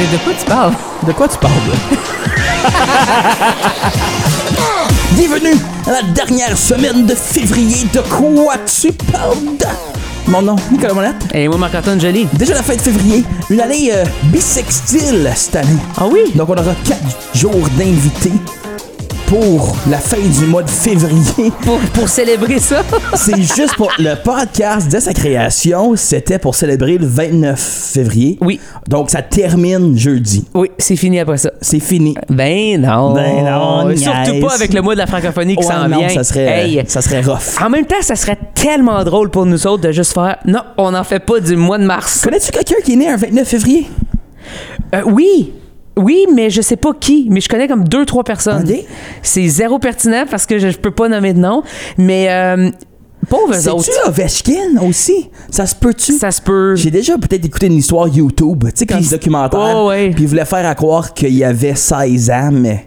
De, de quoi tu parles? De quoi tu parles? Bienvenue à la dernière semaine de février. De quoi tu parles? Mon nom, Nicolas Monette. Et moi, Marc-Antoine Joly. Déjà la fin de février, une année euh, bisextile cette année. Ah oui? Donc on aura 4 jours d'invités pour la fin du mois de février. Pour, pour célébrer ça? C'est juste pour le podcast de sa création, c'était pour célébrer le 29 février. Oui. Donc ça termine jeudi. Oui, c'est fini après ça. C'est fini. Ben non. Ben non, Surtout niaise. pas avec le mois de la francophonie qui Ouais, s'en vient. ça serait, Hey. ça serait rough. En même temps, ça serait tellement drôle pour nous autres de juste faire non, on n'en fait pas du mois de mars. Connais-tu quelqu'un qui est né un 29 février? Euh, oui. Oui, mais je sais pas qui, mais je connais comme deux, trois personnes. C'est zéro pertinent parce que je, je peux pas nommer de nom, mais euh, pauvres autres. C'est-tu Ovechkin aussi? Ça se peut-tu? Ça se peut. J'ai déjà peut-être écouté une histoire YouTube, tu sais, Puis- un documentaire. Oh, ouais. Puis il voulait faire à croire qu'il y avait 16 ans, mais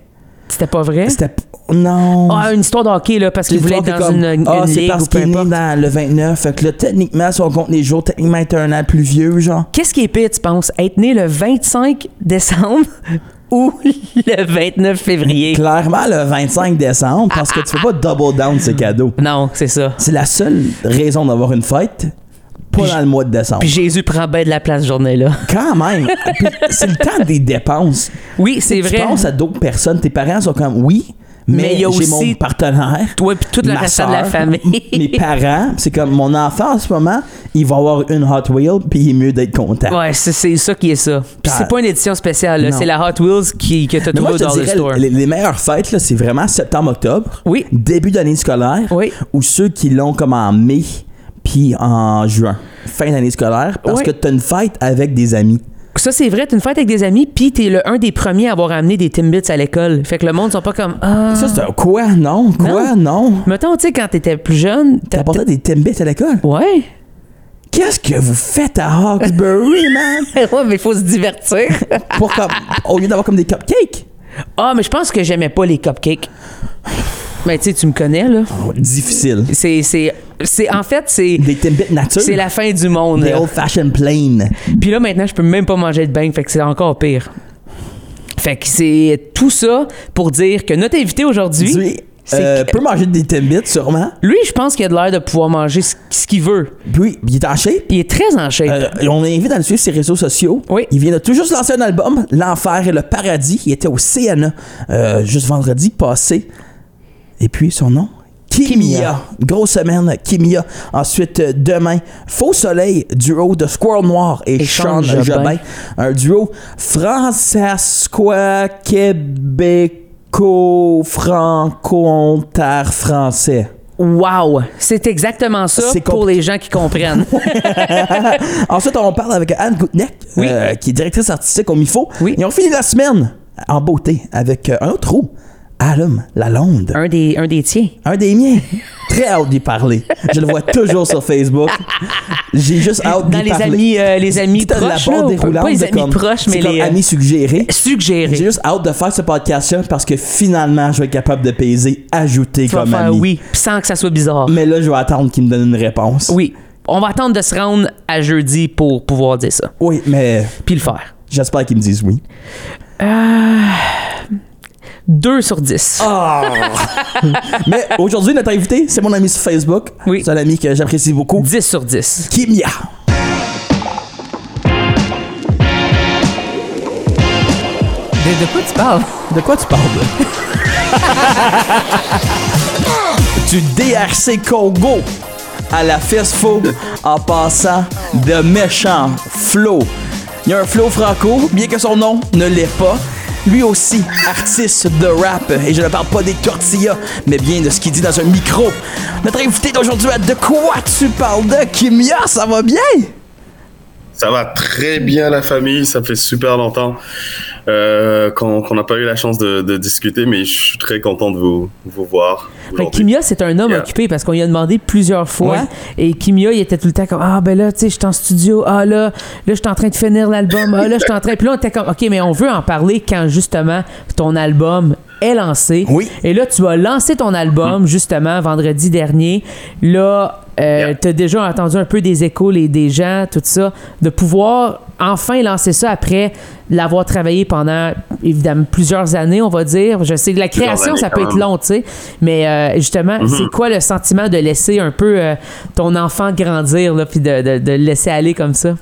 C'était pas vrai? c'était. p- Non. Ah, une histoire de hockey, là, parce qu'il voulait être dans une, Ah, c'est parce qu'il est né dans le 29. Fait que là, techniquement, si on compte les jours, techniquement, il est un an plus vieux, genre. Qu'est-ce qui est pire, tu penses? Être né le 25 décembre ou le 29 février? Clairement, le 25 décembre, parce que tu fais pas double down ces cadeaux. Non, c'est ça. C'est la seule raison d'avoir une fête, pas dans le mois de décembre. Puis Jésus prend bien de la place cette journée-là. Quand même, Puis c'est le temps des dépenses. Oui, c'est Tu vrai. penses à d'autres personnes, tes parents sont comme oui, mais, Mais il y a j'ai aussi mon partenaire. Toi puis tout le reste de la famille. Mes parents, c'est comme mon enfant en ce moment, il va avoir une Hot Wheel, puis il est mieux d'être content. Ouais, c'est ça qui est ça. Puis c'est pas une édition spéciale, c'est la Hot Wheels qui, que t'as trouvé Dollar dirais, Store. les, les meilleures fêtes, c'est vraiment septembre-octobre, Oui. début d'année scolaire, Oui. ou ceux qui l'ont comme en mai, puis en juin, fin d'année scolaire, parce que tu as une fête avec des amis. Ça, c'est vrai, t'es une fête avec des amis, puis t'es le un des premiers à avoir amené des Timbits à l'école. Fait que le monde sont pas comme Ah. Ça, c'est un quoi? Non? Quoi? Non? Mettons, tu sais, quand t'étais plus jeune. t'as- T'apportais des Timbits à l'école? Ouais. Qu'est-ce que vous faites à Hawkesbury, man? ouais, mais il faut se divertir. Pour comme, au lieu d'avoir comme des cupcakes? ah, mais je pense que j'aimais pas les cupcakes. Mais tu sais, tu me connais, là. Oh, difficile. C'est. c'est, c'est en fait, c'est. Des Timbits nature? C'est la fin du monde. Des là. old-fashioned plain. Puis là, maintenant, je peux même pas manger de bang, fait que c'est encore pire. Fait que c'est tout ça pour dire que notre invité aujourd'hui, Tu c'est euh, que- peut manger des Timbits, sûrement. lui, je pense qu'il a de l'air de pouvoir manger ce, qu'il veut. Puis, il est en shape. Il est très en shape. Euh, on l'invite à le suivre sur ses réseaux sociaux. Oui. Il vient de tout juste lancer un album, L'Enfer et le Paradis. Il était au CNA euh, juste vendredi passé. Et puis son nom Kimia. Grosse semaine, Kimia. Ensuite, euh, demain, Faux Soleil, duo de Squirrel Noir et, Et Sean Jobin. Jobin. Un duo francesco-québéco-franco-ontaire-français. Wow! C'est exactement ça C'est pour les gens qui comprennent. Ensuite, on parle avec Anne Goutneck, Oui. euh, qui est directrice artistique au MIFO. Oui. Et on finit la semaine en beauté avec euh, un autre trou, Adam Lalonde. un, des, un des tiens. Un des miens. Très hâte d'y parler. Je le vois toujours sur Facebook. J'ai juste hâte Dans d'y les parler. amis, euh, les amis proches. la là, pas- déroulante pas les amis comme- proches, mais comme les. euh, amis suggérés. suggérés. J'ai juste hâte de faire ce podcast-là parce que finalement, je vais être capable de peser, ajouter Tu comme ami. oui, sans que ça soit bizarre. Mais là, je vais attendre qu'il me donne une réponse. Oui. On va attendre de se rendre à jeudi pour pouvoir dire ça. Oui, mais Puis le faire. j'espère qu'ils me disent oui. 2 sur 10. Ah! Mais aujourd'hui, notre invité, c'est mon ami sur Facebook. Oui. C'est un ami que j'apprécie beaucoup. 10 sur 10. Kimia. De, de quoi tu parles? De quoi tu parles? du DRC Congo à la Fest Food en passant de méchants flow. Il y a un flow franco, bien que son nom ne l'est pas. Lui aussi, artiste de rap. Et je ne parle pas des tortillas, mais bien de ce qu'il dit dans un micro. Notre invité d'aujourd'hui a de quoi tu parles de Kimia, ça va bien? Ça va très bien la famille, ça fait super longtemps euh, qu'on n'a pas eu la chance de, de discuter, mais je suis très content de vous, vous voir aujourd'hui. Kimia, c'est un homme Yeah. occupé parce qu'on lui a demandé plusieurs fois. Ouais. Et Kimia, il était tout le temps comme Ah, ben là, tu sais, je suis en studio. Ah, là, là, je suis en train de finir l'album. Ah, là, je suis en train. Puis là, on était comme OK, mais on veut en parler quand justement ton album est lancé. Oui. Et là, tu as lancé ton album justement vendredi dernier. Là, euh, Yeah. tu as déjà entendu un peu des échos les, des gens, tout ça. De pouvoir enfin lancé ça après l'avoir travaillé pendant, évidemment, plusieurs années, on va dire. Je sais que la création, ça peut être long, tu sais. Mais euh, justement, Mhm. c'est quoi le sentiment de laisser un peu euh, ton enfant grandir, là, puis de, de, de le laisser aller comme ça?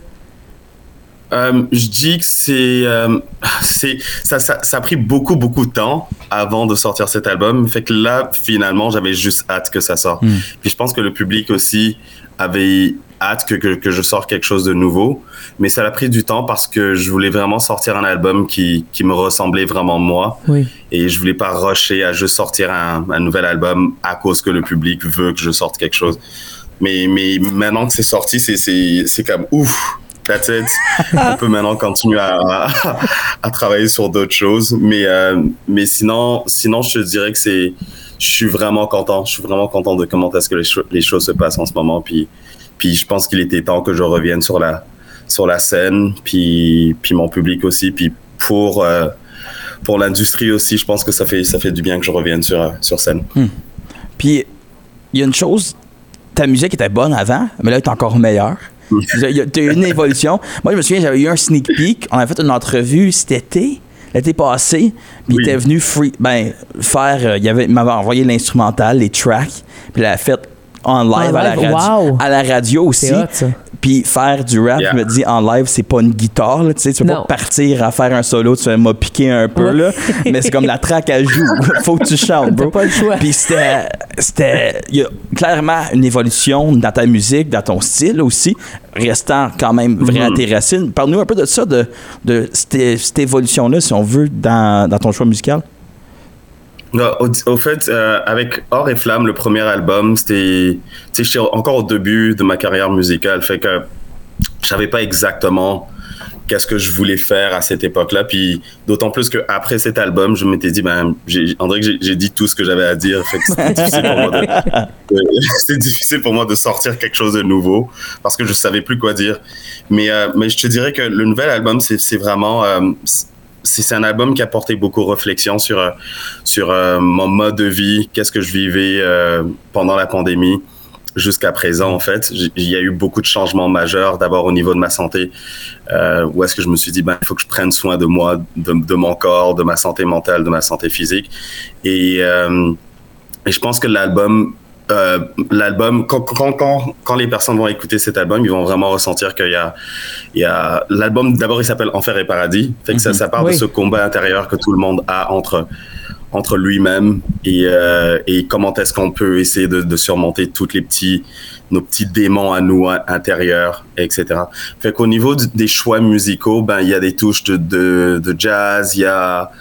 Euh, je dis que c'est, euh, c'est ça, ça, ça a pris beaucoup beaucoup de temps avant de sortir cet album. Fait que là, finalement, j'avais juste hâte que ça sorte. Puis je pense que le public aussi avait hâte que, que, que je sorte quelque chose de nouveau. Mais ça a pris du temps parce que je voulais vraiment sortir un album qui, qui me ressemblait vraiment moi. Oui. Et je voulais pas rusher à juste sortir un, un nouvel album à cause que le public veut que je sorte quelque chose. Mais, mais maintenant que c'est sorti, c'est, c'est, c'est comme ouf. That's it. On peut maintenant continuer à, à, à travailler sur d'autres choses. Mais, euh, mais sinon, sinon, je te dirais que c'est, je suis vraiment content. Je suis vraiment content de comment est-ce que les, cho- les choses se passent en ce moment. Puis, puis je pense qu'il était temps que je revienne sur la, sur la scène. Puis, puis mon public aussi. Puis pour, euh, pour l'industrie aussi, je pense que ça fait, ça fait du bien que je revienne sur, sur scène. Puis, il y a une chose, ta musique était bonne avant, mais là, elle est encore meilleure. Tu as eu une évolution. Moi, je me souviens, j'avais eu un sneak peek. On avait fait une entrevue cet été, l'été passé. Puis, il était venu free, ben, faire. euh, il, avait, il m'avait envoyé l'instrumental, les tracks. Puis, il l'a fait en live, En à, la radio, Wow. à la radio aussi. C'est hot, ça. Puis faire du rap, Yeah. je me dis en live, c'est pas une guitare, là, tu sais, tu peux Non. pas partir à faire un solo, tu m'as piqué un peu, Ouais. là, mais c'est comme la track à joue. Faut que tu chantes, bro. T'as pas le choix. Puis c'était, c'était, il y a clairement une évolution dans ta musique, dans ton style aussi, restant quand même vrai à Mhm. tes racines. Parle-nous un peu de ça, de, de cette, cette évolution-là, si on veut, dans, dans ton choix musical. Non, au, au fait, euh, avec Or et Flamme, le premier album, c'était, tu sais, j'étais encore au début de ma carrière musicale, fait que je savais pas exactement qu'est-ce que je voulais faire à cette époque-là. Puis d'autant plus que après cet album, je m'étais dit, ben, dirait que j'ai, dit tout ce que j'avais à dire, fait que c'était difficile pour moi de, de- c'était difficile pour moi de sortir quelque chose de nouveau parce que je savais plus quoi dire. Mais, euh, mais je te dirais que le nouvel album, c'est, c'est vraiment, euh, c'est, un album qui a porté beaucoup de réflexion sur, euh, sur euh, mon mode de vie, qu'est-ce que je vivais euh, pendant la pandémie jusqu'à présent en fait. Il y a eu beaucoup de changements majeurs, d'abord au niveau de ma santé, où est-ce que je me suis dit, ben, faut que je prenne soin de moi, de, de mon corps, de ma santé mentale, de ma santé physique. Et je pense que l'album, euh, l'album, quand, quand, quand, quand les personnes vont écouter cet album, ils vont vraiment ressentir qu'il y a, il y a l'album. D'abord, il s'appelle Enfer et Paradis. Fait que ça, ça part Oui. de ce combat intérieur que tout le monde a entre entre lui-même et, euh, et comment est-ce qu'on peut essayer de, de surmonter toutes les petits nos petits démons à nous à- intérieurs etc fait qu'au niveau du- des choix musicaux ben il y a des touches de, de, de jazz il y a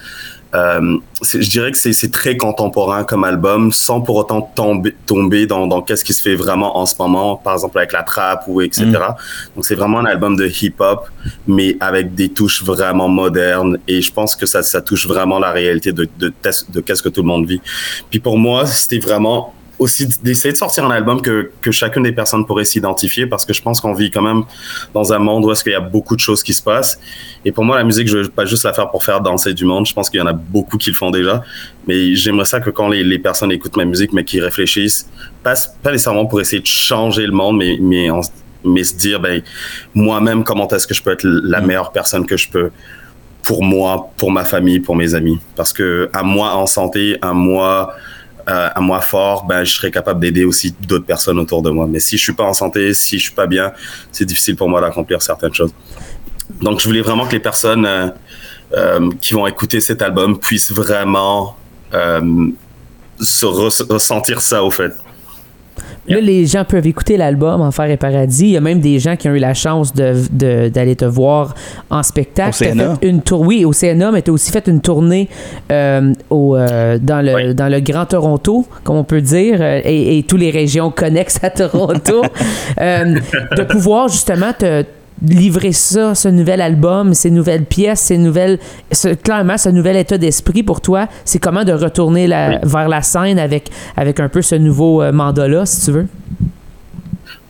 euh, je dirais que c'est très contemporain comme album, sans pour autant tomber, tomber dans, dans qu'est-ce qui se fait vraiment en ce moment, par exemple avec la trap ou etc. Donc c'est vraiment un album de hip-hop, mais avec des touches vraiment modernes, et je pense que ça, ça touche vraiment la réalité de, de, tes- de qu'est-ce que tout le monde vit. Puis pour moi, c'était vraiment aussi d'essayer de sortir un album que, que chacune des personnes pourrait s'identifier, parce que je pense qu'on vit quand même dans un monde où est-ce qu'il y a beaucoup de choses qui se passent. Et pour moi, la musique, je veux pas juste la faire pour faire danser du monde. Je pense qu'il y en a beaucoup qui le font déjà. Mais j'aimerais ça que quand les, les personnes écoutent ma musique, mais qui réfléchissent, pas, pas nécessairement pour essayer de changer le monde, mais, mais, en- mais se dire, ben, moi-même, comment est-ce que je peux être la meilleure personne que je peux pour moi, pour ma famille, pour mes amis? Parce que à moi en santé, à moi, euh, à moi fort, ben, je serais capable d'aider aussi d'autres personnes autour de moi. Mais si je suis pas en santé, si je suis pas bien, c'est difficile pour moi d'accomplir certaines choses. Donc, je voulais vraiment que les personnes euh, euh, qui vont écouter cet album puissent vraiment euh, se res- ressentir ça, au fait. Là, les gens peuvent écouter l'album Enfer et Paradis. Il y a même des gens qui ont eu la chance de- de- d'aller te voir en spectacle. Au CNA. Fait une tour, oui, au CNA, mais tu as aussi fait une tournée euh, au, euh, dans, le, Oui. dans le Grand Toronto, comme on peut dire, euh, et, et toutes les régions connexes à Toronto. Euh, de pouvoir justement te livrer ça, ce nouvel album, ces nouvelles pièces, ces nouvelles, ce- clairement, ce nouvel état d'esprit pour toi, c'est comment de retourner la- Oui. vers la scène avec, avec un peu ce nouveau euh, mandat-là, si tu veux?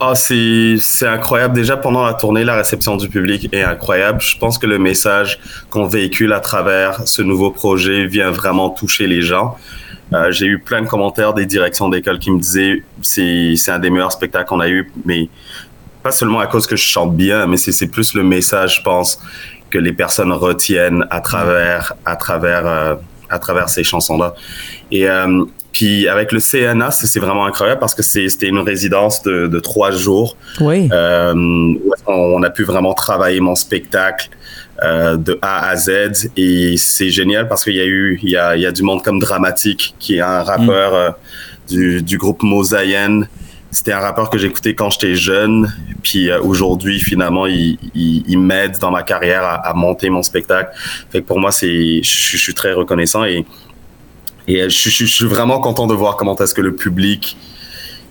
Ah, c'est incroyable. Déjà, pendant la tournée, la réception du public est incroyable. Je pense que le message qu'on véhicule à travers ce nouveau projet vient vraiment toucher les gens. Euh, J'ai eu plein de commentaires des directions d'école qui me disaient c'est c'est un des meilleurs spectacles qu'on a eu, mais pas seulement à cause que je chante bien, mais c'est plus le message, je pense, que les personnes retiennent à travers, à travers, euh, à travers ces chansons-là. Et euh, puis avec le CNA, c'est vraiment incroyable parce que c'était une résidence de, de, trois jours. Oui. Euh, où on a pu vraiment travailler mon spectacle. Euh, de A à Z et c'est génial parce qu'il y a eu il y a, il y a du monde comme Dramatique qui est un rappeur euh, du, du groupe Mosaïen c'était un rappeur que j'écoutais quand j'étais jeune. Puis euh, aujourd'hui, finalement, il, il, il m'aide dans ma carrière à, à, monter mon spectacle. Fait que pour moi, c'est, je, je, suis très reconnaissant et, et je, je, je, suis vraiment content de voir comment est-ce que le public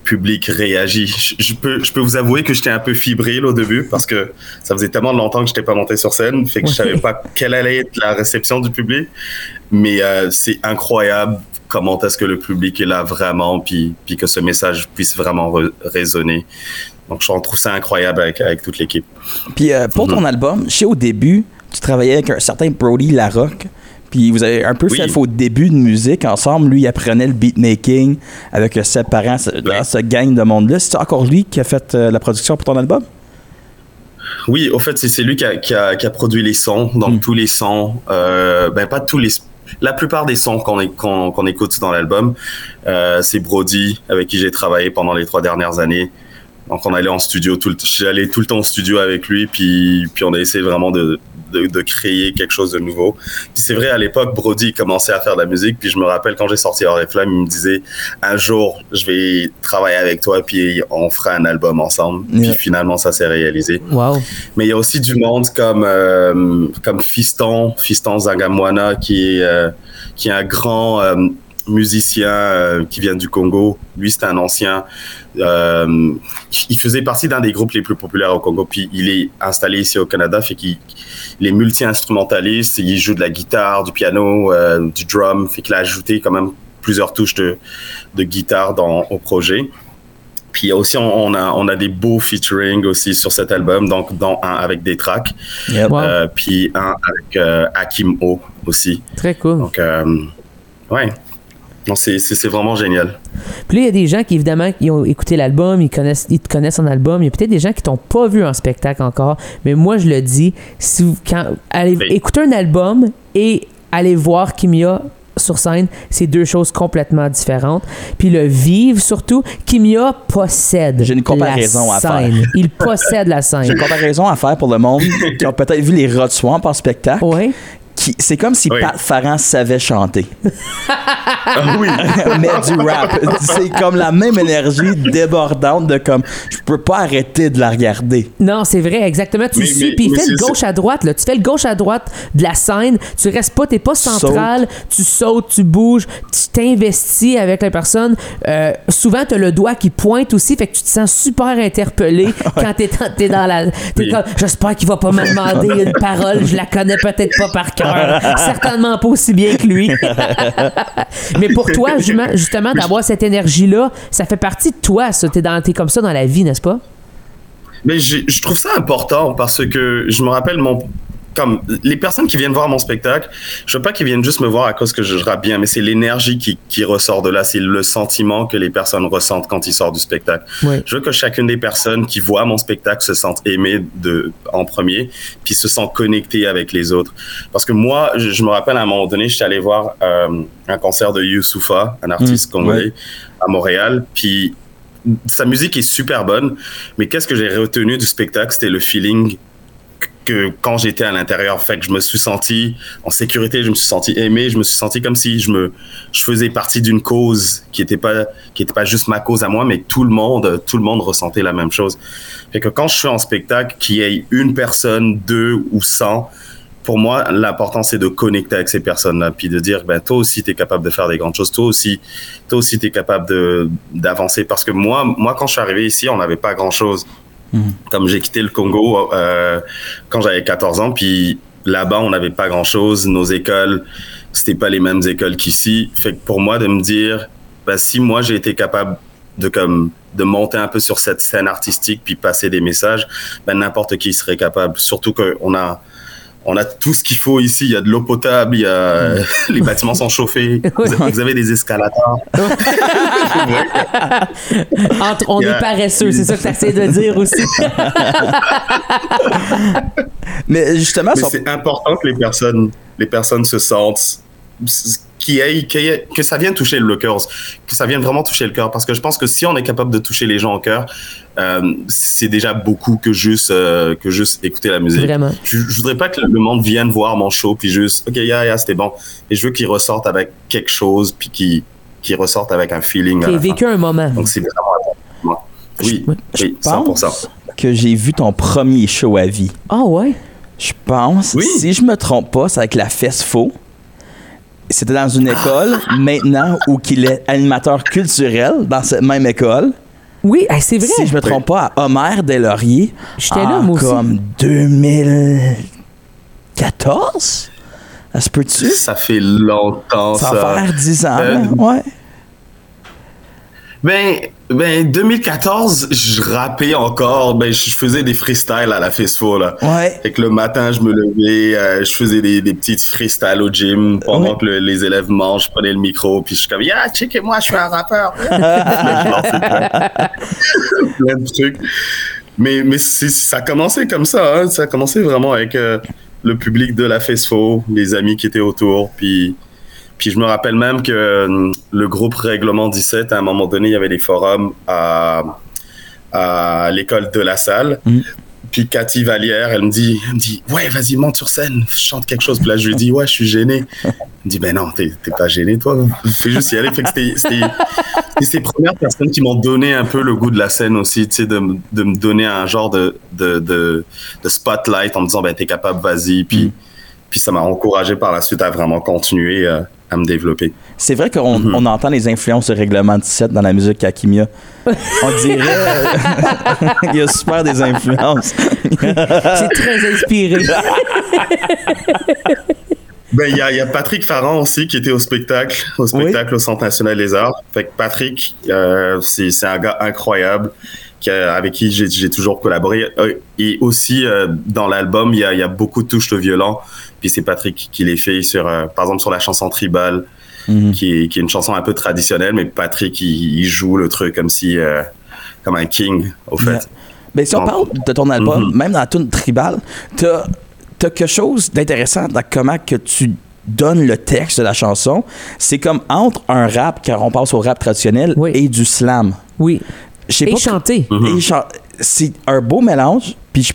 public réagit. Je, peux, je peux vous avouer que j'étais un peu fibrile au début parce que ça faisait tellement longtemps que je n'étais pas monté sur scène, fait que je savais pas quelle allait être la réception du public. Mais euh, c'est incroyable comment est-ce que le public est là vraiment, puis, puis que ce message puisse vraiment résonner. Donc, je trouve ça incroyable avec, avec toute l'équipe. Puis euh, pour ton -hmm. album, je sais au début, tu travaillais avec un certain Brody Larocque. Puis vous avez un peu oui. fait vos débuts de musique ensemble. Lui, il apprenait le beatmaking avec ses parents ce gang de monde-là. C'est encore lui qui a fait euh, la production pour ton album? Oui, au fait, c'est lui qui a, qui, a, qui a, produit les sons. Donc, mm. tous les sons, euh, ben pas tous les. La plupart des sons qu'on qu qu écoute dans l'album, euh, c'est Brody, avec qui j'ai travaillé pendant les trois dernières années. Donc, on allait en studio, tout le, j'allais tout le temps en studio avec lui, puis, puis on a essayé vraiment de, de, de créer quelque chose de nouveau. Puis c'est vrai, à l'époque, Brody commençait à faire de la musique, puis je me rappelle quand j'ai sorti Oriflamme, il me disait un jour, je vais travailler avec toi, puis on fera un album ensemble. Yeah. Puis finalement, ça s'est réalisé. Wow. Mais il y a aussi du monde comme, euh, comme Fiston, Fiston Zangamwana, qui est, euh, qui est un grand. Musicien euh, qui vient du Congo. Lui, c'est un ancien. Euh, il faisait partie d'un des groupes les plus populaires au Congo. Puis il est installé ici au Canada, fait qu'il il est multi-instrumentaliste. Il joue de la guitare, du piano, euh, du drum. Fait qu'il a ajouté quand même plusieurs touches de, de guitare dans, au projet. Puis aussi, on, a, on a des beaux featuring aussi sur cet album, donc dont un avec des tracks, yep. wow. euh, puis un avec euh, Hakim O aussi. Très cool. Donc, ouais. Non, c'est vraiment génial. Puis là, il y a des gens qui, évidemment, ils ont écouté l'album, ils, connaissent, ils te connaissent en album. Il y a peut-être des gens qui t'ont pas vu en spectacle encore. Mais moi, je le dis, si vous, quand, allez oui. écouter un album et allez voir Kimia sur scène, c'est deux choses complètement différentes. Puis le vivre, surtout, Kimia possède J'ai une comparaison à faire. Il possède la scène. J'ai une comparaison à faire pour le monde qui ont peut-être vu les Rod Swamp en spectacle. Oui c'est comme si oui. Pat Farran savait chanter. ah oui. Mais du rap. C'est comme la même énergie débordante de comme je peux pas arrêter de la regarder. Non, c'est vrai, exactement. Tu mais, suis, puis il fait le gauche à droite. Là. Tu fais le gauche à droite de la scène. Tu restes pas, t'es pas central. Saute. Tu sautes, tu bouges, tu t'investis avec la personne. Euh, souvent, tu as le doigt qui pointe aussi, fait que tu te sens super interpellé quand t'es es dans la. Es oui. comme, j'espère qu'il va pas me demander une parole, je la connais peut-être pas par cœur. certainement pas aussi bien que lui. Mais pour toi, justement, d'avoir cette énergie-là, ça fait partie de toi, ça. T'es, dans, t'es comme ça dans la vie, n'est-ce pas? Mais je trouve ça important parce que je me rappelle mon comme les personnes qui viennent voir mon spectacle, je veux pas qu'ils viennent juste me voir à cause que je rappe bien, mais c'est l'énergie qui, qui, ressort de là, c'est le sentiment que les personnes ressentent quand ils sortent du spectacle. Ouais. Je veux que chacune des personnes qui voient mon spectacle se sentent aimées de, en premier, puis se sentent connectées avec les autres. Parce que moi, je, je me rappelle à un moment donné, j'étais allé voir euh, un concert de Youssoufa, un artiste mmh, congolais, ouais. à Montréal, puis sa musique est super bonne, mais qu'est-ce que j'ai retenu du spectacle, c'était le feeling que quand j'étais à l'intérieur, fait je me suis senti en sécurité, je me suis senti aimé, je me suis senti comme si je me, je faisais partie d'une cause qui était pas, qui était pas juste ma cause à moi, mais tout le monde, tout le monde ressentait la même chose. Fait que quand je suis en spectacle, qu'il y ait une personne, deux ou cent, pour moi, l'important, c'est de connecter avec ces personnes-là, puis de dire, ben, toi aussi, tu es capable de faire des grandes choses, toi aussi, toi aussi, tu es capable d'avancer. Parce que moi, moi, quand je suis arrivé ici, on n'avait pas grand-chose. Mmh. Comme j'ai quitté le Congo euh, quand j'avais 14 ans, puis là-bas, on n'avait pas grand-chose. Nos écoles, c'était pas les mêmes écoles qu'ici. Fait que pour moi, de me dire, ben, si moi, j'ai été capable de comme de monter un peu sur cette scène artistique puis passer des messages, ben n'importe qui serait capable. Surtout qu'on a on a tout ce qu'il faut ici. Il y a de l'eau potable, il y a les bâtiments sont chauffés. Vous, vous avez des escalators. Entre, on est paresseux, c'est ça que tu essaies de dire aussi. Mais justement, son- c'est important que les personnes, les personnes se sentent qui aille- qui aille- que ça vienne toucher le cœur, que ça vienne vraiment toucher le cœur. Parce que je pense que si on est capable de toucher les gens au cœur, euh, c'est déjà beaucoup que juste euh, que juste écouter la musique. Vraiment. Je, je voudrais pas que le monde vienne voir mon show puis juste ok yeah, yeah, c'était bon. Et je veux qu'ils ressortent avec quelque chose puis qu'ils qu'ils ressortent avec un feeling. fin. vécu un moment. Donc c'est vraiment. Oui, je oui, 100%. pense que j'ai vu ton premier show à vie. Ah ouais? Je pense, Oui. si je me trompe pas, c'est avec la Fesse Faux. C'était dans une école, maintenant, où qu'il est animateur culturel dans cette même école. Oui, hey, c'est vrai. Si je me trompe pas, à Homer Deslauriers. J'étais là, moi aussi. comme 2014? Ça se peut-tu? Ça fait longtemps Ça ça. va faire 10 ans, Euh, là. Ouais. Ben, ben 2014, je rappais encore. Ben, je faisais des freestyles à la FESFO, là. Ouais. Fait que le matin, je me levais, euh, je faisais des, des petites freestyles au gym pendant Ouais. que le- les élèves mangent, je prenais le micro, puis je suis comme, yeah, checkez-moi, je suis un rappeur. Plein de trucs. Mais, mais ça a commencé comme ça, hein. ça a commencé vraiment avec euh, le public de la FESFO, les amis qui étaient autour, puis, puis je me rappelle même que euh, le groupe Règlement 17, à un moment donné, il y avait des forums à, à l'école de la salle. Mm. Puis Cathy Vallière, elle me dit, elle me dit, ouais, vas-y, monte sur scène, chante quelque chose. Puis là, je lui dis, ouais, je suis gêné. Elle me dit, ben non, t'es pas gêné, toi. Fais juste y aller. Fait que c'était- ces premières personnes qui m'ont donné un peu le goût de la scène aussi, tu sais, de, de me donner un genre de, de, de, de spotlight en me disant, ben t'es capable, vas-y. Puis, Mm. puis ça m'a encouragé par la suite à vraiment continuer euh, à me développer. C'est vrai qu'on on entend les influences du règlement 17 dans la musique Kakimia. On dirait qu'il y a super des influences. C'est très inspiré. Ben, il y a, il y a Patrick Farran aussi qui était au spectacle, au spectacle au Centre national des arts. Fait que Patrick, euh, c'est c'est un gars incroyable qui a- avec qui j'ai j'ai toujours collaboré. Euh, Et aussi, euh, dans l'album, il y a, il y a beaucoup de touches de violon. Puis c'est Patrick qui les fait sur, euh, par exemple, sur la chanson Tribal, Mhm. qui, est, qui est une chanson un peu traditionnelle, mais Patrick, il, il joue le truc comme si, euh, comme un king, au fait. Ouais. Ben, si on parle de ton album, Mhm. même dans la tune tribal, t'as as quelque chose d'intéressant dans comment que tu donnes le texte de la chanson. C'est comme entre un rap, car on passe au rap traditionnel, Oui. et du slam. Oui. Et pas chanter. Mhm. C'est un beau mélange, puis je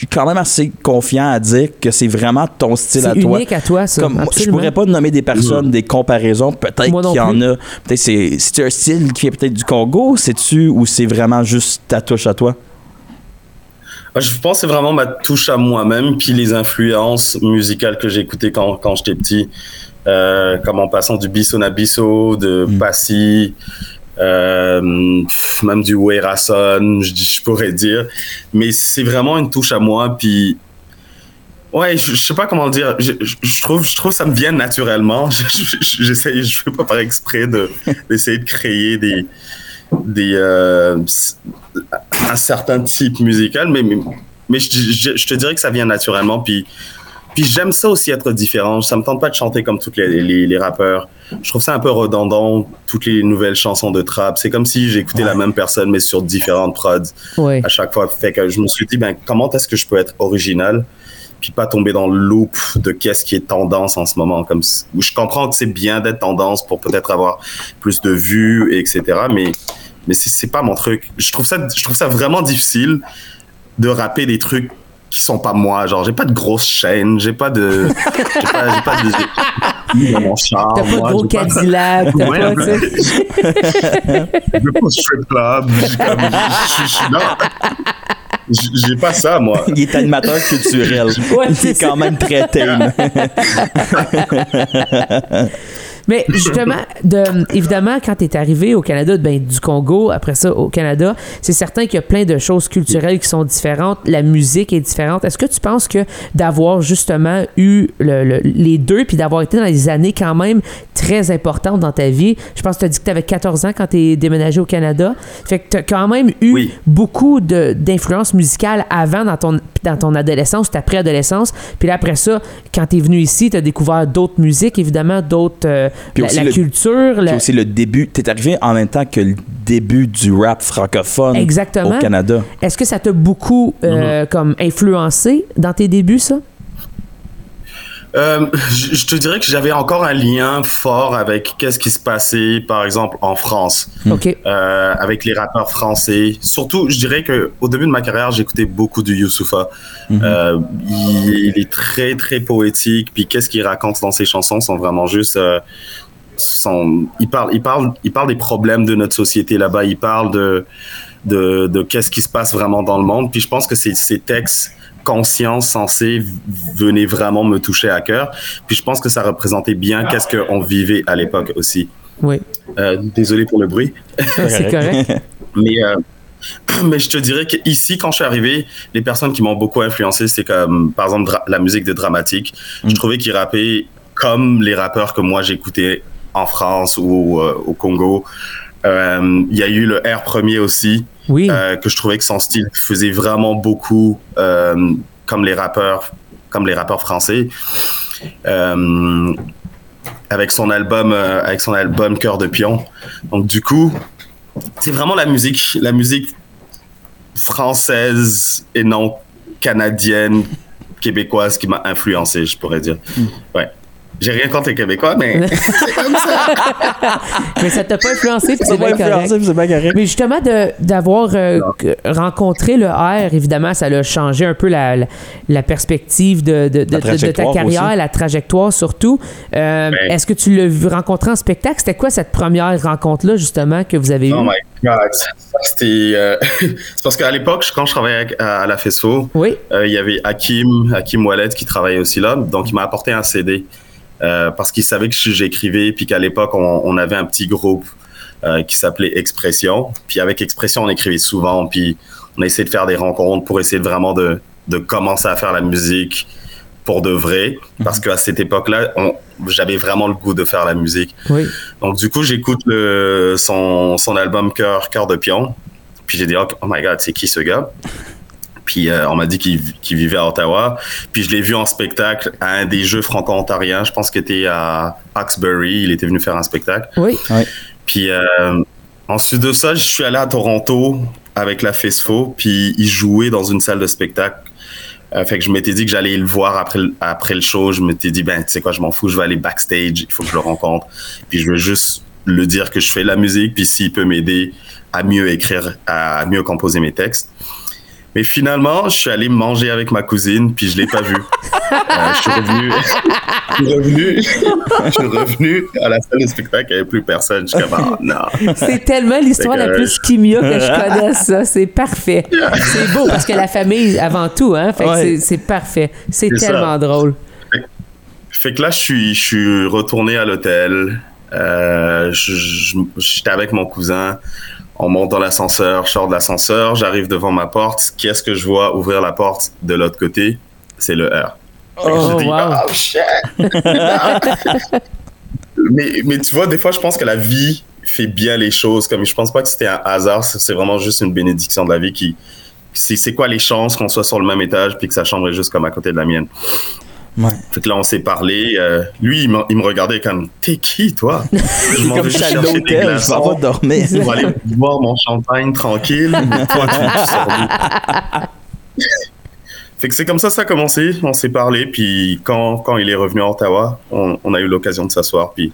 suis quand même assez confiant à dire que c'est vraiment ton style à C'est toi. unique à toi, ça. Comme, moi, je pourrais pas nommer des personnes, des comparaisons. Peut-être qu'il y en a. Peut-être c'est c'est un style qui est peut-être du Congo, c'est-tu, ou c'est vraiment juste ta touche à toi? Moi, Je pense que c'est vraiment ma touche à moi-même, puis les influences musicales que j'ai écoutées quand, quand j'étais petit, euh, comme en passant du Bisson à Bisso, de Mm. Passy, euh, même du Werason, je, je pourrais dire. Mais c'est vraiment une touche à moi, puis ouais, je, je sais pas comment le dire. Je, je- je trouve, je trouve ça me vient naturellement. Je- je- J'essaie, je fais pas par exprès de d'essayer de créer des des euh, un certain type musical, mais, mais, mais je, te dirais que ça vient naturellement. Puis, puis j'aime ça aussi être différent. Ça me tente pas de chanter comme tous les, les, les rappeurs. Je trouve ça un peu redondant, toutes les nouvelles chansons de trap. C'est comme si j'écoutais la même personne, mais sur différentes prods Oui. à chaque fois. Fait que je me suis dit, ben, comment est-ce que je peux être original puis pas tomber dans le loop de qu'est-ce qui est tendance en ce moment? Comme je comprends que c'est bien d'être tendance pour peut-être avoir plus de vues, etc. Mais mais c'est pas mon truc. Je trouve ça je trouve ça vraiment difficile de rapper des trucs qui sont pas moi. Genre j'ai pas de grosse chaîne, j'ai pas de j'ai pas, j'ai pas de dans mon char. T'as pas de gros Cadillac, t'as pas, un tu peu. sais. je vais pas au strip club. Je- je- je- non. J'ai- pas ça, moi. Il est animateur culturel. Ouais, Il est quand même très tame. Mais justement, de, évidemment, quand tu es arrivé au Canada, ben, du Congo, après ça au Canada, c'est certain qu'il y a plein de choses culturelles qui sont différentes. La musique est différente. Est-ce que tu penses que d'avoir justement eu le- le- les deux, puis d'avoir été dans des années quand même très importantes dans ta vie, je pense que tu as dit que tu avais 14 ans quand tu es déménagé au Canada, fait que tu as quand même eu Oui. beaucoup d'influences musicales avant dans ton dans ton adolescence, ta préadolescence. Puis là, après ça, quand tu es venu ici, tu as découvert d'autres musiques, évidemment, d'autres. euh, Puis la, aussi la le- culture. Puis la- aussi le début. T'es arrivé en même temps que le début du rap francophone Exactement. au Canada. Est-ce que ça t'a beaucoup euh, comme influencé dans tes débuts, ça? Euh, je te dirais que j'avais encore un lien fort avec qu'est-ce qui se passait, par exemple, en France, OK. euh, avec les rappeurs français. Surtout, je dirais que au début de ma carrière, j'écoutais beaucoup du Youssoufa. Euh, il, il est très très poétique. Puis qu'est-ce qu'il raconte dans ses chansons sont vraiment juste. sont, il parle, il parle, il parle des problèmes de notre société là-bas. Il parle de de, de qu'est-ce qui se passe vraiment dans le monde. Puis je pense que ces, ces textes conscients, sensés, venaient vraiment me toucher à cœur. Puis je pense que ça représentait bien qu'est-ce qu'on vivait à l'époque aussi. Oui, Euh, désolé pour le bruit. c'est correct. Mais, euh, mais je te dirais qu'ici, quand je suis arrivé, les personnes qui m'ont beaucoup influencé, c'est comme, par exemple, la musique de Dramatique. Je trouvais qu'ils rappaient comme les rappeurs que moi j'écoutais en France ou euh, au Congo. Euh, Il y a eu le R premier aussi, Oui. euh, que je trouvais que son style faisait vraiment beaucoup euh, comme les rappeurs, comme les rappeurs français. Euh, avec son album, avec son album Cœur de pion. Donc du coup, c'est vraiment la musique, la musique française et non canadienne, québécoise qui m'a influencé, je pourrais dire. Ouais. J'ai rien contre les Québécois, mais Mais ça t'a pas influencé, puis c'est C'est bien correct. c'est correct. Mais justement, de- d'avoir euh, rencontré le R, évidemment, ça a changé un peu la, la, la perspective de, de, de- de- de ta carrière, aussi. la trajectoire surtout. Euh, Ouais. Est-ce que tu l'as vu rencontrer en spectacle? C'était quoi cette première rencontre-là, justement, que vous avez eue? oh my god, ça, c'était. euh, c'est parce qu'à l'époque, quand je travaillais à, à la FESFO, Oui, Euh, il y avait Hakim, Hakim Wallet qui travaillait aussi là. Donc, il m'a apporté un CD euh, parce qu'il savait que j'écrivais, puis qu'à l'époque, on, on avait un petit groupe euh, qui s'appelait Expression. Puis avec Expression, on écrivait souvent, puis on a essayé de faire des rencontres pour essayer de vraiment de, de commencer à faire la musique pour de vrai. Parce qu'à cette époque-là, j'avais vraiment le goût de faire la musique. oui. Donc, du coup, j'écoute son, son album Cœur, Cœur de Pion. Puis j'ai dit, oh, oh my god, c'est qui ce gars? Puis euh, on m'a dit qu'il vivait à Ottawa. Puis je l'ai vu en spectacle à un des Jeux franco-ontariens. Je pense qu'il était à Hawkesbury. Il était venu faire un spectacle. Oui, Puis euh, ensuite de ça, je suis allé à Toronto avec la FESFO. Puis il jouait dans une salle de spectacle. Euh, fait que je m'étais dit que j'allais le voir après, le- après le show. Je m'étais dit, ben, tu sais quoi, je m'en fous, je vais aller backstage. Il faut que je le rencontre. Puis je veux juste le dire que je fais de la musique. Puis s'il peut m'aider à mieux écrire, à mieux composer mes textes. Mais finalement, je suis allé manger avec ma cousine, puis je l'ai pas vu. Euh, je suis revenu, je suis revenu, je suis revenu à la salle de spectacle, il n'y avait plus personne. Je suis comme, ah, non. c'est tellement l'histoire Fait la plus kimia que je connaisse, ça. C'est parfait. C'est beau, parce que la famille, avant tout, hein. Ouais. c'est- parfait. C'est ça. tellement drôle. Fait que là, je suis, je suis retourné à l'hôtel. Euh, J'étais avec mon cousin. On monte dans l'ascenseur, je sors de l'ascenseur, j'arrive devant ma porte. Qu'est-ce que je vois ouvrir la porte de l'autre côté? C'est le R. Oh, je dis, wow. oh shit! mais, mais tu vois, des fois, je pense que la vie fait bien les choses. Comme je pense pas que c'était un hasard, c'est c'est vraiment juste une bénédiction de la vie qui. C'est c'est quoi les chances qu'on soit sur le même étage puis que sa chambre est juste comme à côté de la mienne? Ouais. Fait que là, on s'est parlé. euh, lui, il, me regardait comme T'es qui, toi? Je m'en vais je chercher des je glaçons. m'en vais dormir. Je vais aller boire mon champagne tranquille. mais toi, tu, tu sors d'où? Fait que c'est comme ça que ça a commencé. On s'est parlé. Puis quand, quand il est revenu à Ottawa, on, on a eu l'occasion de s'asseoir. Puis,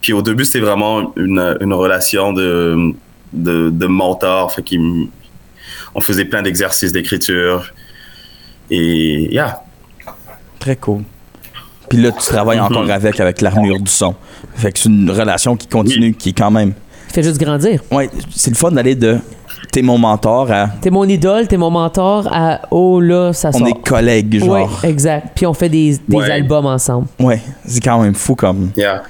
puis au début, c'était vraiment une, une relation de, de, de mentor. Fait qu'il m- on faisait plein d'exercices d'écriture. Et yeah. Très cool. Puis là, tu travailles Mhm. encore avec, avec l'armure du son. Fait que c'est une relation qui continue, qui est quand même. Fait juste grandir. Ouais, c'est le fun d'aller de t'es mon mentor à T'es mon idole, t'es mon mentor à oh là, ça on sort. est collègues, Oui, genre. exact. Puis on fait des, des Ouais. albums ensemble. Ouais, c'est quand même fou comme, Yeah.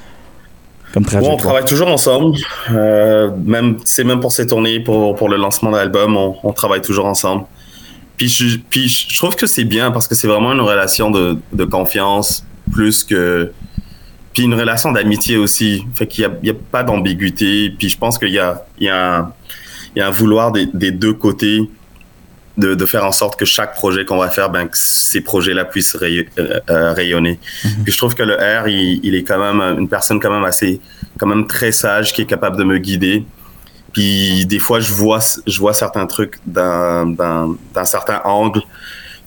comme Ouais, on travaille toujours ensemble. Euh, même, c'est même pour ces tournées, pour, pour le lancement de l'album, on, on travaille toujours ensemble. Puis je, puis je trouve que c'est bien parce que c'est vraiment une relation de, de confiance plus que. Puis une relation d'amitié aussi. Fait qu'il n'y a, a pas d'ambiguïté. Puis je pense qu'il y a, il y, a un, il y a un vouloir des, des deux côtés de, de, faire en sorte que chaque projet qu'on va faire, ben, que ces projets-là puissent ray, euh, euh, rayonner. -hmm. Puis je trouve que le R, il, il, est quand même une personne quand même assez, quand même très sage, qui est capable de me guider. Puis des fois, je vois, je vois certains trucs d'un certain angle,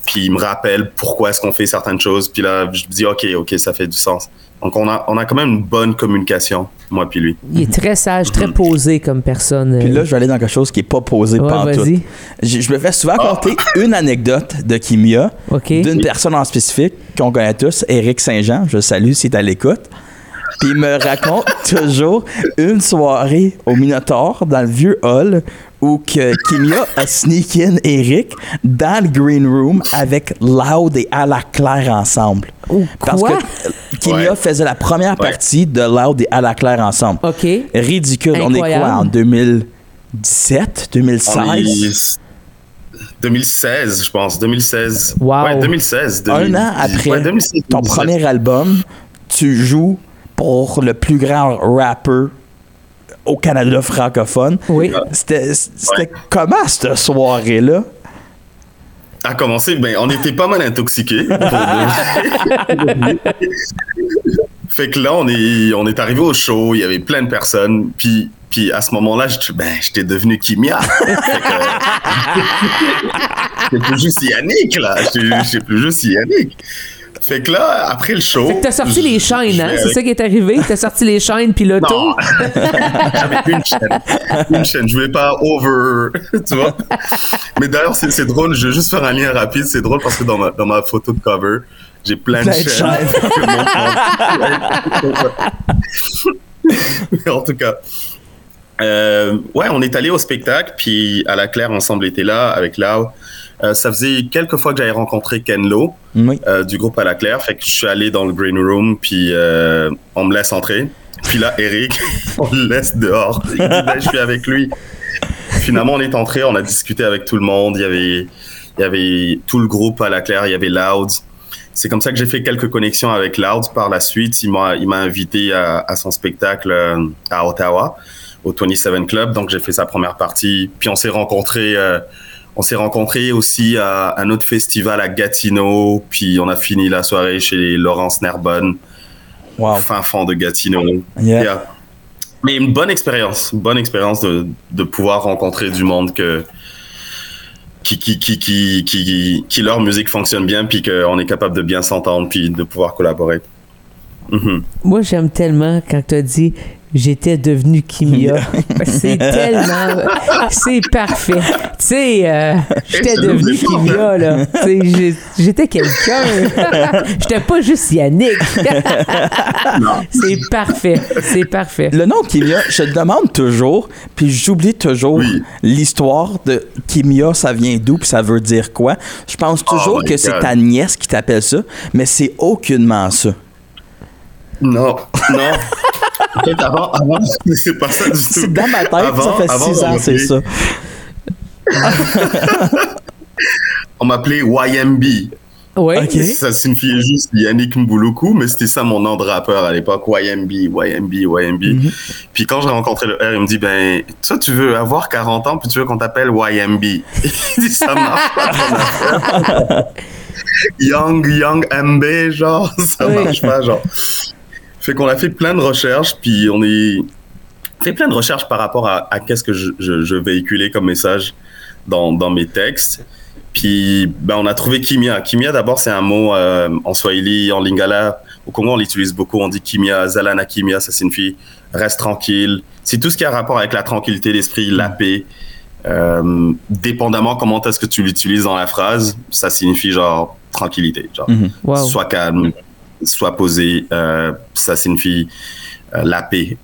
puis il me rappelle pourquoi est-ce qu'on fait certaines choses. Puis là, je me dis, OK, OK, ça fait du sens. Donc, on a, on a quand même une bonne communication, moi puis lui. Il est très sage, très posé comme personne. Puis là, je vais aller dans quelque chose qui n'est pas posé Ouais, par tout. vas-y. Je, je me fais souvent compter une anecdote de Kimia, d'une personne en spécifique qu'on connaît tous, Éric Saint-Jean. Je le salue s'il est à l'écoute. Puis il me raconte toujours une soirée au Minotaur, dans le vieux hall, où que Kimia a sneak in Eric dans le green room avec Loud et À la Claire ensemble. Parce quoi? que Kimia Ouais. faisait la première Ouais. partie de Loud et À la Claire ensemble. OK. Ridicule. On est quoi en 2017, 2016? On est 2016, je pense. 2016. Wow. Ouais, 2016. Un 2000. an après Ouais, 2016, ton 2017. premier album, tu joues pour le plus grand rapper au Canada francophone. Oui. C'était Ouais. comment cette soirée-là? À commencer, ben, on était pas mal intoxiqués. fait que là, on est, on est arrivé au show, il y avait plein de personnes, puis, puis à ce moment-là, je- ben, j'étais devenu Kimia. C'est plus juste Yannick, là. Je suis plus juste Yannick. Fait que là, après le show. Fait que t'as sorti les chaînes, hein? vais C'est avec- ça qui est arrivé? T'as sorti les chaînes puis l'auto? Non. J'avais une chaîne. Une chaîne. Je voulais pas over. Tu vois? Mais d'ailleurs, c'est c'est drôle. Je vais juste faire un lien rapide. C'est drôle parce que dans ma, dans ma photo de cover, j'ai plein, Plein de de chaînes. Mais en tout cas. Euh, ouais, on est allé au spectacle, puis à la Claire, ensemble était là avec Lau. Euh, ça faisait quelques fois que j'avais rencontré Ken Lo Oui. euh, du groupe à la Claire. Fait que je suis allé dans le green room, puis euh, on me laisse entrer. Puis là, Eric, on le laisse dehors. Il dit, Ben, je suis avec lui. Finalement, on est entré, on a discuté avec tout le monde. Il y avait, il y avait tout le groupe à la Claire, il y avait Loud. C'est comme ça que j'ai fait quelques connexions avec Loud. Par la suite, il m'a, il m'a invité à, à son spectacle euh, à Ottawa, au 27 Club. Donc, j'ai fait sa première partie. Puis, on s'est rencontrés. euh, on s'est rencontrés aussi à un autre festival à Gatineau, puis on a fini la soirée chez Laurence Nerbonne, Wow. fin fond de Gatineau. Yeah. Yeah. Mais une bonne expérience, une bonne expérience de, de pouvoir rencontrer du monde que, qui, qui, qui, qui, qui, qui leur musique fonctionne bien, puis qu'on est capable de bien s'entendre, puis de pouvoir collaborer. Mhm. Moi, j'aime tellement quand tu as dit j'étais devenu Kimia. c'est tellement. C'est parfait. Tu sais, euh, j'étais devenu Kimia, là. Tu sais, j'ai- j'étais quelqu'un. j'étais pas juste Yannick. c'est parfait. C'est parfait. Le nom Kimia, je te demande toujours, puis j'oublie toujours Oui. l'histoire de Kimia, ça vient d'où, puis ça veut dire quoi. Je pense toujours Oh my que c'est ta nièce qui t'appelle ça, mais c'est aucunement ça. Non, non. En fait, avant, avant, c'est pas ça du tout. C'est dans ma tête, Avant- ça fait avant, six ans, c'est ça. On m'appelait YMB. Oui. Ok. Ça signifiait juste Yannick Mbouloukou, mais c'était ça mon nom de rappeur à l'époque, YMB, YMB, YMB. Mhm. Puis quand j'ai rencontré le R, il me dit, ben, toi, tu veux avoir 40 ans, puis tu veux qu'on t'appelle YMB. Il dit, ça marche pas. Young, Young MB, genre, ça Oui. marche pas, genre. Fait qu'on a fait plein de recherches, puis on est fait plein de recherches par rapport à, à qu'est-ce que je, je, je véhiculais comme message dans, dans mes textes. Puis ben, on a trouvé kimia. Kimia, d'abord, c'est un mot euh, en swahili, en lingala. Au Congo, on l'utilise beaucoup. On dit kimia, zalana kimia, ça signifie reste tranquille. C'est tout ce qui a rapport avec la tranquillité d'esprit, la paix. Euh, dépendamment comment est-ce que tu l'utilises dans la phrase, ça signifie genre tranquillité. Genre, Mhm. Wow. soit calme, soit posé, euh, ça signifie euh, la paix.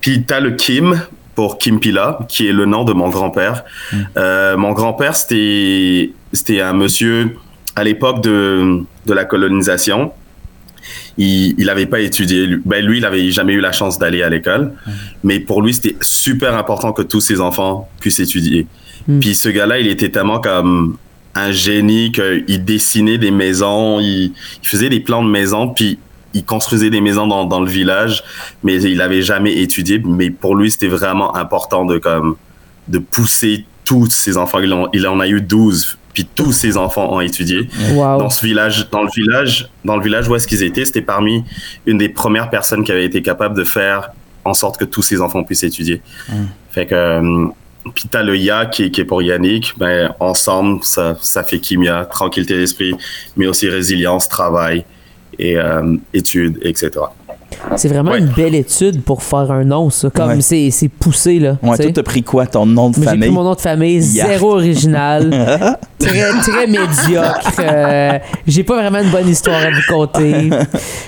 Puis tu as le Kim pour Kim Pila, qui est le nom de mon grand-père. Euh, mon grand-père, c'était c'était un monsieur à l'époque de, de la colonisation. Il n'avait pas étudié. Lui- Ben, lui, il n'avait jamais eu la chance d'aller à l'école. Mais pour lui, c'était super important que tous ses enfants puissent étudier. Mm. Puis ce gars-là, il était tellement comme un génie qu'il dessinait des maisons, il, il faisait des plans de maisons, puis il construisait des maisons dans, dans le village, mais il n'avait jamais étudié. Mais pour lui, c'était vraiment important de, comme, de pousser tous ses enfants. Il en, il en a eu 12. puis tous ses enfants ont étudié. Wow. Dans ce village, dans le village, dans le village où est-ce qu'ils étaient, c'était parmi une des premières personnes qui avaient été capable de faire en sorte que tous ses enfants puissent étudier. Fait que euh, puis t'as le Ya qui, est- pour Yannick, ben ensemble ça, ça fait Kimia, tranquillité d'esprit, mais aussi résilience, travail et euh, études, etc. C'est vraiment Ouais. une belle étude pour faire un nom, ça. Comme Ouais. c'est c'est poussé, là. Ouais, toi, t'as pris quoi, ton nom de Mais J'ai famille? pris mon nom de famille, Yark. zéro original, très, très médiocre. euh, J'ai pas vraiment une bonne histoire à vous conter.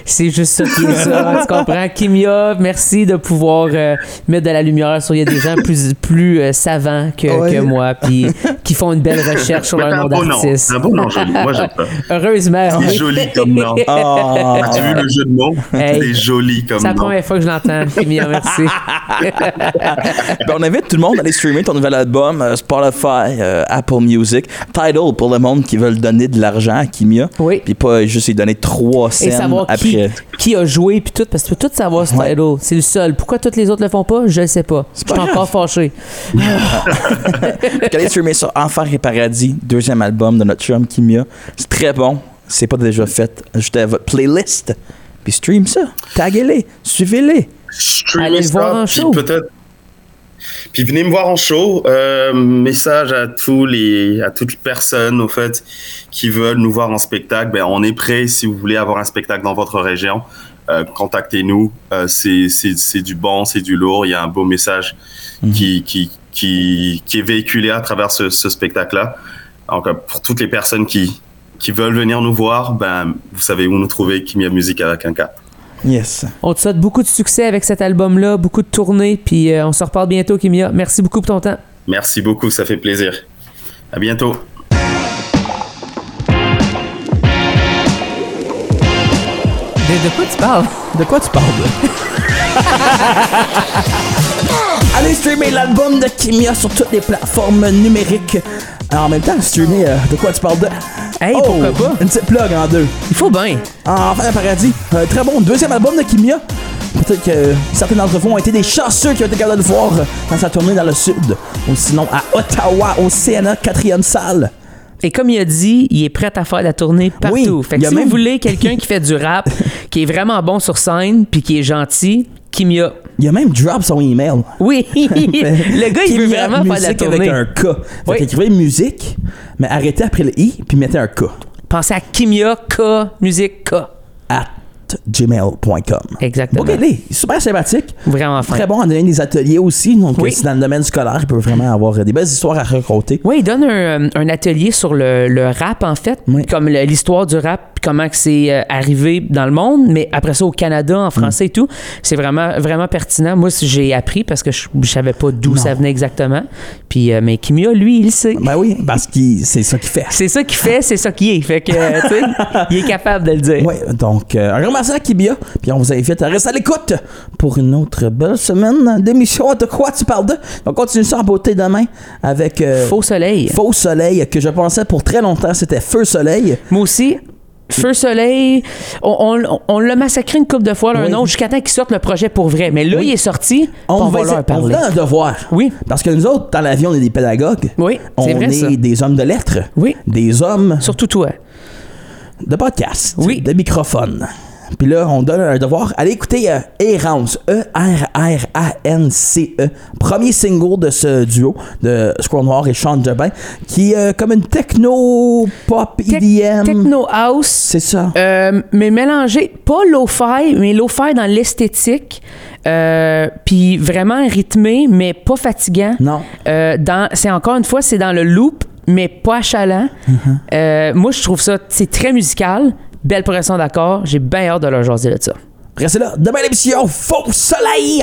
C'est juste ça qui est ça. Tu comprends? Kimia, merci de pouvoir euh, mettre de la lumière sur il y a des gens plus, plus euh, savants que, Ouais. que moi, puis qui font une belle recherche sur leur nom d'artiste. c'est un beau nom joli. Moi j'aime ça. Heureusement. C'est joli comme nom. Ah. As-tu vu le jeu de mots? Hey. C'est joli comme C'est la nom. première fois que je l'entends, Kimia, merci. Ben, on invite tout le monde à aller streamer ton nouvel album, euh, Spotify, euh, Apple Music, Tidal pour le monde qui veulent donner de l'argent à Kimia. Oui. Puis pas juste lui donner trois Et cents savoir qui, après. qui a joué puis tout parce que tu peux tout savoir ce Ouais. title. C'est le seul. Pourquoi tous les autres le font pas? Je le sais pas. Je suis encore fâché. Qu'allez streamer sur Enfer et Paradis, deuxième album de notre chum Kimia. C'est très bon. C'est pas déjà fait. Ajoutez à votre playlist. Puis stream ça. Taguez-les. Suivez-les. Allez le ça, voir puis show. peut-être. Puis venez me voir en show. Euh, message à tous les, à toutes les personnes au fait qui veulent nous voir en spectacle. Ben on est prêt si vous voulez avoir un spectacle dans votre région. euh, contactez-nous. Euh, c'est, c'est, c'est du bon, c'est du lourd. Il y a un beau message qui, qui, qui, qui est véhiculé à travers ce, ce spectacle-là. Donc pour toutes les personnes qui, qui veulent venir nous voir, ben vous savez où nous trouver. Kimia Musique avec un K. Yes. On te souhaite beaucoup de succès avec cet album-là, beaucoup de tournées, puis euh, on se reparle bientôt, Kimia. Merci beaucoup pour ton temps. Merci beaucoup, ça fait plaisir. À bientôt. De, de quoi tu parles? De quoi tu parles? Allez streamer l'album de Kimia sur toutes les plateformes numériques. Alors, en même temps, streamer euh, de quoi tu parles de? Hey, Oh, pourquoi pas? Une petite plug en deux. Il faut bien. Enfin, un paradis. Un très bon deuxième album de Kimia. Peut-être que certains d'entre vous ont été des chanceux qui ont été capables de le voir dans sa tournée dans le sud. Ou sinon à Ottawa, au CNA 4e salle. Et comme il a dit, il est prêt à faire la tournée partout. Oui, fait que si même- vous voulez quelqu'un qui fait du rap, qui est vraiment bon sur scène, puis qui est gentil, Kimia. Il a même drop son email. Oui, le gars, il veut vraiment faire la musique avec tournée. un K. Fait Oui. qu'écrivez musique, mais arrêtez après le I, puis mettez un K. Pensez à Kimia K, musique K. At gmail.com. Exactement. Ok, super sympathique. Vraiment fin. Très bon à donner des ateliers aussi. Donc, Oui. euh, c'est dans le domaine scolaire, il peut vraiment avoir euh, des belles histoires à raconter. Oui, il donne un, un atelier sur le, le rap, en fait, Oui. comme l'histoire du rap, comment que c'est euh, arrivé dans le monde, mais après ça au Canada, en français et tout. C'est vraiment, vraiment pertinent. Moi, j'ai appris parce que je, je savais pas d'où ça venait exactement. Puis, euh, mais Kimia, lui, il le sait. Ben oui, parce que c'est ça qu'il fait. C'est ça qu'il fait, c'est ça qu'il est. Fait que, euh, tu sais, il est capable de le dire. Oui, donc, euh, un grand merci à Kibia. Puis on vous invite à rester à l'écoute pour une autre belle semaine d'émission. De quoi tu parles de? On continue ça en beauté demain avec euh, Faux soleil. Faux Soleil, que je pensais pour très longtemps c'était Feu Soleil. Moi aussi. Feu Soleil, on, on- on l'a massacré une couple de fois, là, Oui. un autre, jusqu'à temps qu'il sorte le projet pour vrai. Mais là, Oui. il est sorti, On, on, va leur on parler. vous donne un devoir. Oui. Parce que nous autres, dans l'avion, on est des pédagogues. Oui, On vrai, est ça. des hommes de lettres. Oui. Des hommes Surtout toi. de podcast. Oui. De microphone. Puis là, on donne un devoir. Allez écouter euh, Errance. E-R-R-A-N-C-E. Premier single de ce duo de Squirrel Noir et Sean Jobin. Qui est euh, comme une techno-pop Tec- EDM. Techno House. C'est ça. Euh, mais mélangé, pas lo-fi, mais lo-fi dans l'esthétique. Euh, puis vraiment rythmé, mais pas fatigant. Non. Euh, dans, c'est encore une fois, c'est dans le loop, mais pas achalant. Mm-hmm. Euh, moi, je trouve ça, c'est très musical. Belle progression d'accord. J'ai bien hâte de leur jaser de ça. Restez là. Demain, l'émission Faux Soleil.